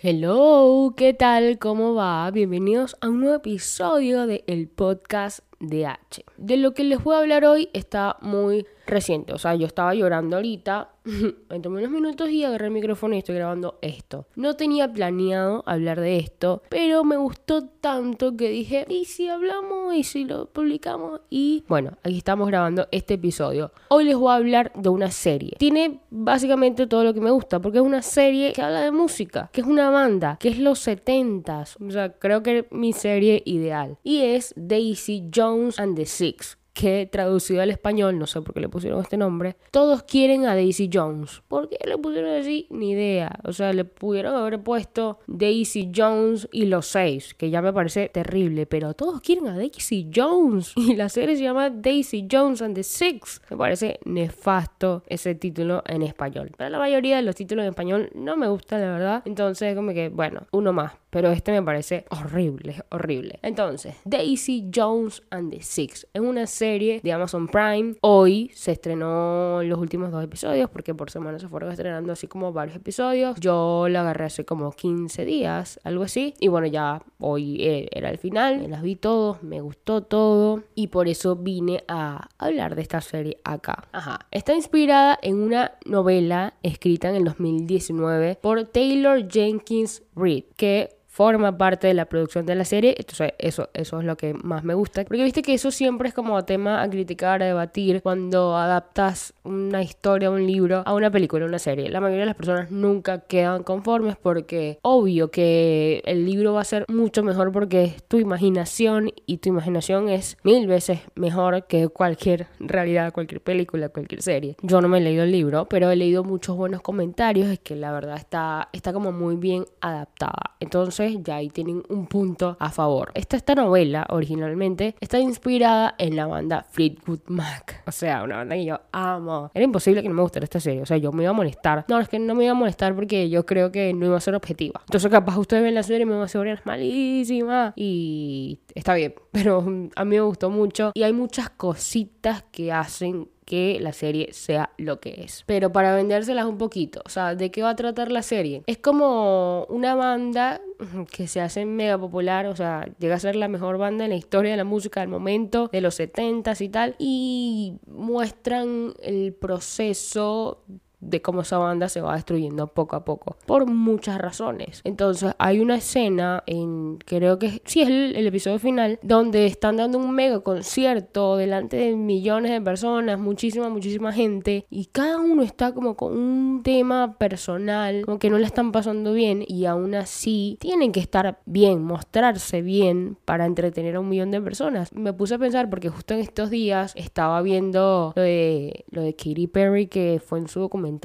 Hello, ¿qué tal? ¿Cómo va? Bienvenidos a un nuevo episodio de el podcast de H. De lo que les voy a hablar hoy está muy reciente. O sea, yo estaba llorando ahorita, me tomé unos minutos y agarré el micrófono y estoy grabando esto. No tenía planeado hablar de esto, pero me gustó tanto que dije, ¿y si hablamos? ¿Y si lo publicamos? Y bueno, aquí estamos grabando este episodio. Hoy les voy a hablar de una serie. Tiene básicamente todo lo que me gusta, porque es una serie que habla de música, que es una banda, que es los 70s. O sea, creo que es mi serie ideal. Y es Daisy Jones and the Six que traducido al español, no sé por qué le pusieron este nombre, todos quieren a Daisy Jones. ¿Por qué le pusieron así? Ni idea. O sea, le pudieron haber puesto Daisy Jones y los seis, que ya me parece terrible, pero todos quieren a Daisy Jones. Y la serie se llama Daisy Jones and the Six. Me parece nefasto ese título en español. Pero la mayoría de los títulos en español no me gustan, la verdad. Entonces, como que, bueno, uno más. Pero este me parece horrible, horrible. Entonces, Daisy Jones and the Six es una serie de Amazon Prime. Hoy se estrenó los últimos dos episodios porque por semana se fueron estrenando así como varios episodios. Yo la agarré hace como 15 días, algo así. Y bueno, ya hoy eh, era el final. Me las vi todos, me gustó todo. Y por eso vine a hablar de esta serie acá. Ajá. Está inspirada en una novela escrita en el 2019 por Taylor Jenkins Reid, que forma parte de la producción de la serie. Entonces, eso, eso es lo que más me gusta. Porque viste que eso siempre es como tema a criticar, a debatir cuando adaptas una historia, un libro a una película, una serie. La mayoría de las personas nunca quedan conformes porque obvio que el libro va a ser mucho mejor porque es tu imaginación y tu imaginación es mil veces mejor que cualquier realidad, cualquier película, cualquier serie. Yo no me he leído el libro, pero he leído muchos buenos comentarios, es que la verdad está, está como muy bien adaptada. Entonces, ya ahí tienen un punto a favor. Esta, esta novela originalmente está inspirada en la banda Fleetwood Mac. O sea, una banda que yo amo. Era imposible que no me gustara esta serie. O sea, yo me iba a molestar. No, es que no me iba a molestar porque yo creo que no iba a ser objetiva. Entonces, capaz ustedes ven la serie y me van a decir, es malísima. Y está bien. Pero a mí me gustó mucho. Y hay muchas cositas que hacen que la serie sea lo que es. Pero para vendérselas un poquito, o sea, ¿de qué va a tratar la serie? Es como una banda que se hace mega popular, o sea, llega a ser la mejor banda en la historia de la música del momento, de los 70s y tal, y muestran el proceso de cómo esa banda se va destruyendo poco a poco por muchas razones. Entonces hay una escena en creo que sí es el, episodio final donde están dando un mega concierto delante de millones de personas muchísima muchísima gente y cada uno está como con un tema personal como que no le están pasando bien y aún así tienen que estar bien mostrarse bien para entretener a un millón de personas. Me puse a pensar porque justo en estos días estaba viendo lo de lo de Katy Perry que fue en su documental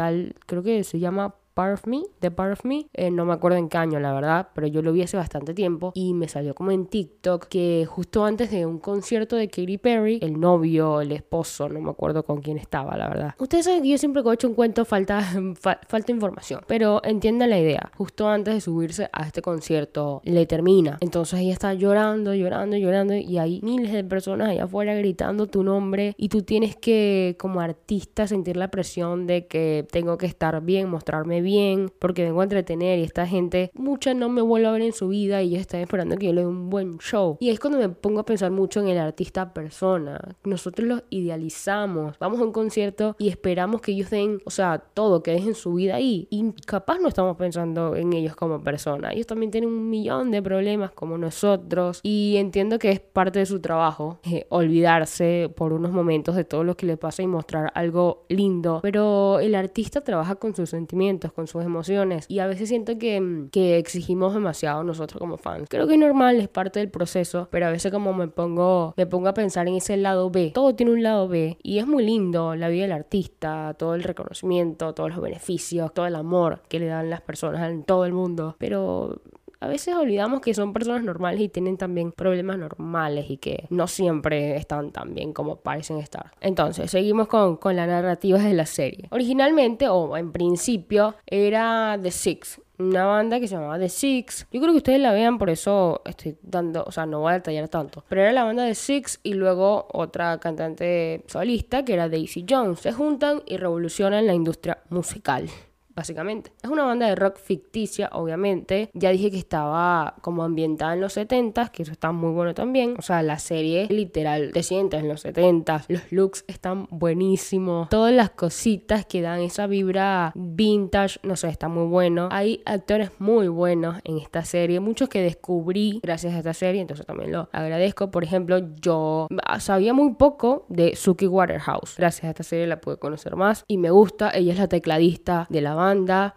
creo que se llama Part of Me, The Part of Me, eh, no me acuerdo en qué año la verdad, pero yo lo vi hace bastante tiempo y me salió como en TikTok que justo antes de un concierto de Katy Perry, el novio, el esposo, no me acuerdo con quién estaba la verdad. Ustedes saben que yo siempre que he hecho un cuento falta, falta información, pero entiendan la idea, justo antes de subirse a este concierto le termina, entonces ella está llorando, llorando, llorando y hay miles de personas allá afuera gritando tu nombre y tú tienes que como artista sentir la presión de que tengo que estar bien, mostrarme bien, porque vengo a entretener y esta gente, mucha no me vuelve a ver en su vida y ellos están esperando que yo le dé un buen show. Y es cuando me pongo a pensar mucho en el artista persona. Nosotros los idealizamos, vamos a un concierto y esperamos que ellos den, o sea, todo, que dejen su vida ahí. Y capaz no estamos pensando en ellos como persona. Ellos también tienen un millón de problemas como nosotros y entiendo que es parte de su trabajo eh, olvidarse por unos momentos de todo lo que le pasa y mostrar algo lindo. Pero el artista trabaja con sus sentimientos, con sus emociones y a veces siento que, que exigimos demasiado nosotros como fans. Creo que es normal, es parte del proceso, pero a veces como me pongo, me pongo a pensar en ese lado B. Todo tiene un lado B y es muy lindo la vida del artista, todo el reconocimiento, todos los beneficios, todo el amor que le dan las personas en todo el mundo, pero a veces olvidamos que son personas normales y tienen también problemas normales y que no siempre están tan bien como parecen estar. Entonces, seguimos con, con la narrativa de la serie. Originalmente, o en principio, era The Six, una banda que se llamaba The Six. Yo creo que ustedes la vean, por eso estoy dando, o sea, no voy a detallar tanto. Pero era la banda The Six y luego otra cantante solista que era Daisy Jones. Se juntan y revolucionan la industria musical básicamente. Es una banda de rock ficticia, obviamente. Ya dije que estaba como ambientada en los 70s, que eso está muy bueno también. O sea, la serie literal te en los 70s. Los looks están buenísimos. Todas las cositas que dan esa vibra vintage, no sé, está muy bueno. Hay actores muy buenos en esta serie, muchos que descubrí gracias a esta serie, entonces también lo agradezco. Por ejemplo, yo sabía muy poco de Suki Waterhouse. Gracias a esta serie la pude conocer más y me gusta. Ella es la tecladista de la banda,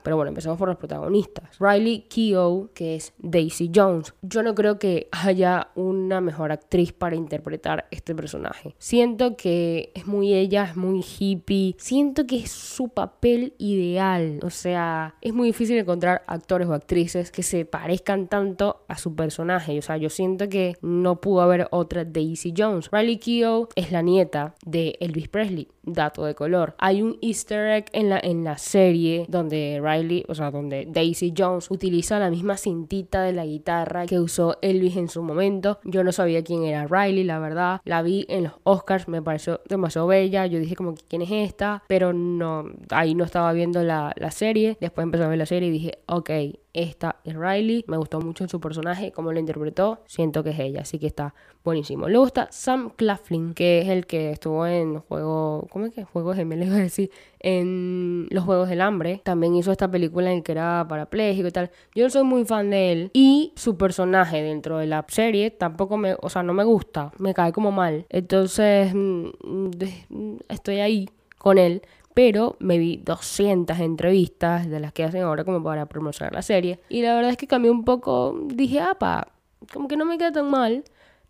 pero bueno, empezamos por los protagonistas. Riley Keough, que es Daisy Jones. Yo no creo que haya una mejor actriz para interpretar este personaje. Siento que es muy ella, es muy hippie. Siento que es su papel ideal. O sea, es muy difícil encontrar actores o actrices que se parezcan tanto a su personaje. O sea, yo siento que no pudo haber otra Daisy Jones. Riley Keough es la nieta de Elvis Presley dato de color. Hay un easter egg en la, en la serie donde Riley, o sea, donde Daisy Jones utiliza la misma cintita de la guitarra que usó Elvis en su momento. Yo no sabía quién era Riley, la verdad. La vi en los Oscars, me pareció demasiado bella. Yo dije como, ¿quién es esta? Pero no, ahí no estaba viendo la, la serie. Después empecé a ver la serie y dije, ok, esta es Riley. Me gustó mucho su personaje, cómo lo interpretó. Siento que es ella, así que está buenísimo. Le gusta Sam Claflin, que es el que estuvo en juego, ¿cómo es que? Juegos gemelos, iba a decir, en los Juegos del Hambre. También hizo esta película en que era parapléjico y tal. Yo no soy muy fan de él. Y su personaje dentro de la serie tampoco me, o sea, no me gusta. Me cae como mal. Entonces, mm, mm, estoy ahí con él pero me vi 200 entrevistas de las que hacen ahora como para promocionar la serie. Y la verdad es que cambié un poco, dije, apa, como que no me queda tan mal.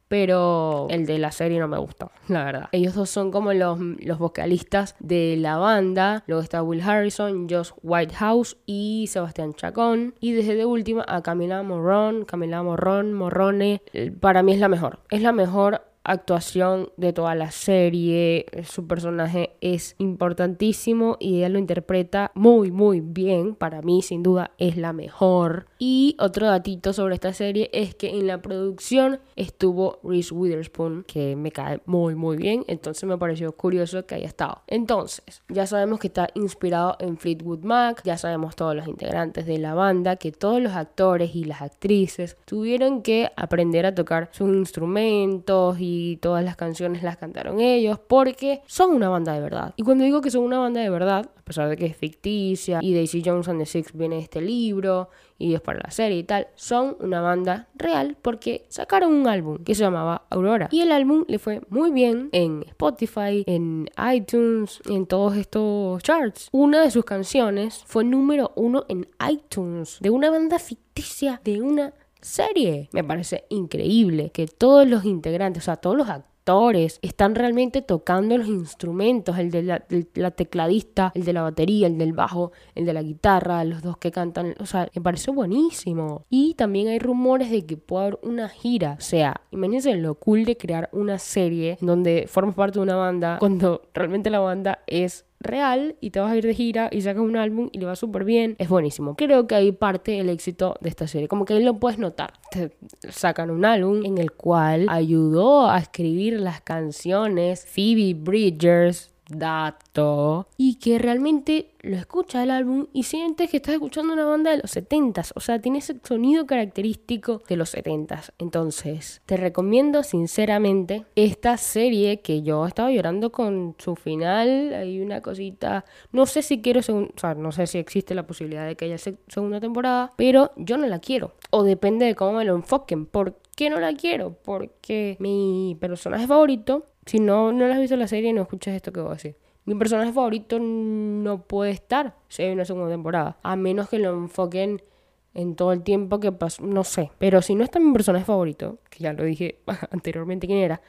Pero el de la serie no me gusta, la verdad. Ellos dos son como los, los vocalistas de la banda. Luego está Will Harrison, Josh Whitehouse y Sebastián Chacón. Y desde de última a Camila Morrón, Camila Morrón, Morrone. Para mí es la mejor. Es la mejor actuación de toda la serie. Su personaje es importantísimo y ella lo interpreta muy, muy bien. Para mí, sin duda, es la mejor. Y otro datito sobre esta serie es que en la producción estuvo Reese Witherspoon, que me cae muy, muy bien. Entonces me pareció curioso que haya estado. Entonces, ya sabemos que está inspirado en Fleetwood Mac. Ya sabemos todos los integrantes de la banda, que todos los actores y las actrices tuvieron que aprender a tocar sus instrumentos y y todas las canciones las cantaron ellos porque son una banda de verdad. Y cuando digo que son una banda de verdad, a pesar de que es ficticia y Daisy Jones and the Six viene de este libro y es para la serie y tal, son una banda real porque sacaron un álbum que se llamaba Aurora y el álbum le fue muy bien en Spotify, en iTunes, en todos estos charts. Una de sus canciones fue número uno en iTunes de una banda ficticia, de una serie. Me parece increíble que todos los integrantes, o sea, todos los actores están realmente tocando los instrumentos, el de la, tecladista, el de la batería, el del bajo, el de la guitarra, los dos que cantan, o sea, me parece buenísimo. Y también hay rumores de que puede haber una gira, o sea, imagínense lo cool de crear una serie donde formas parte de una banda cuando realmente la banda es real y te vas a ir de gira y sacas un álbum y le va súper bien. Es buenísimo. Creo que ahí parte el éxito de esta serie. Como que ahí lo puedes notar. Sacan un álbum en el cual ayudó a escribir las canciones Phoebe Bridgers, dato. Y que realmente lo escucha el álbum y sientes que estás escuchando una banda de los 70s, o sea, tiene ese sonido característico de los 70s. Entonces, te recomiendo sinceramente esta serie que yo estaba llorando con su final, hay una cosita, no sé si quiero, o sea, no sé si existe la posibilidad de que haya segunda temporada, pero yo no la quiero, o depende de cómo me lo enfoquen, ¿por qué no la quiero? Porque mi personaje favorito si no, no has visto la serie, no escuchas esto que voy a decir. Mi personaje favorito no puede estar si hay una segunda temporada. A menos que lo enfoquen en todo el tiempo que pasó. No sé. Pero si no está mi personaje favorito, que ya lo dije anteriormente quién era,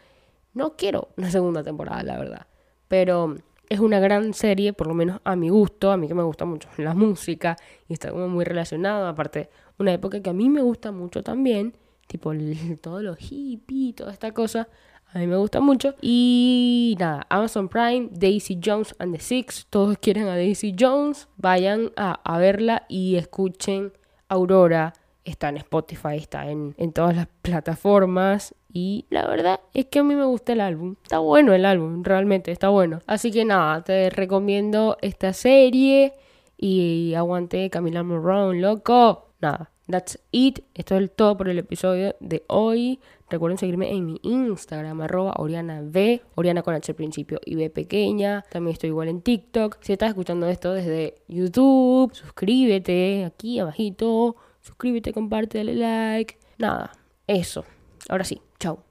no quiero una segunda temporada, la verdad. Pero es una gran serie, por lo menos a mi gusto, a mí que me gusta mucho la música y está como muy relacionado. Aparte, una época que a mí me gusta mucho también, tipo todo lo hippie, toda esta cosa. A mí me gusta mucho. Y nada, Amazon Prime, Daisy Jones and the Six. Todos quieren a Daisy Jones. Vayan a, verla y escuchen Aurora. Está en Spotify, está en, en todas las plataformas. Y la verdad es que a mí me gusta el álbum. Está bueno el álbum, realmente está bueno. Así que nada, te recomiendo esta serie. Y aguante Camila Morrón, loco. Nada, that's it. Esto es todo por el episodio de hoy. Recuerden seguirme en mi Instagram, arroba Oriana B, Oriana con H al principio y B pequeña. También estoy igual en TikTok. Si estás escuchando esto desde YouTube, suscríbete aquí abajito. Suscríbete, comparte, dale like. Nada, eso. Ahora sí, chao.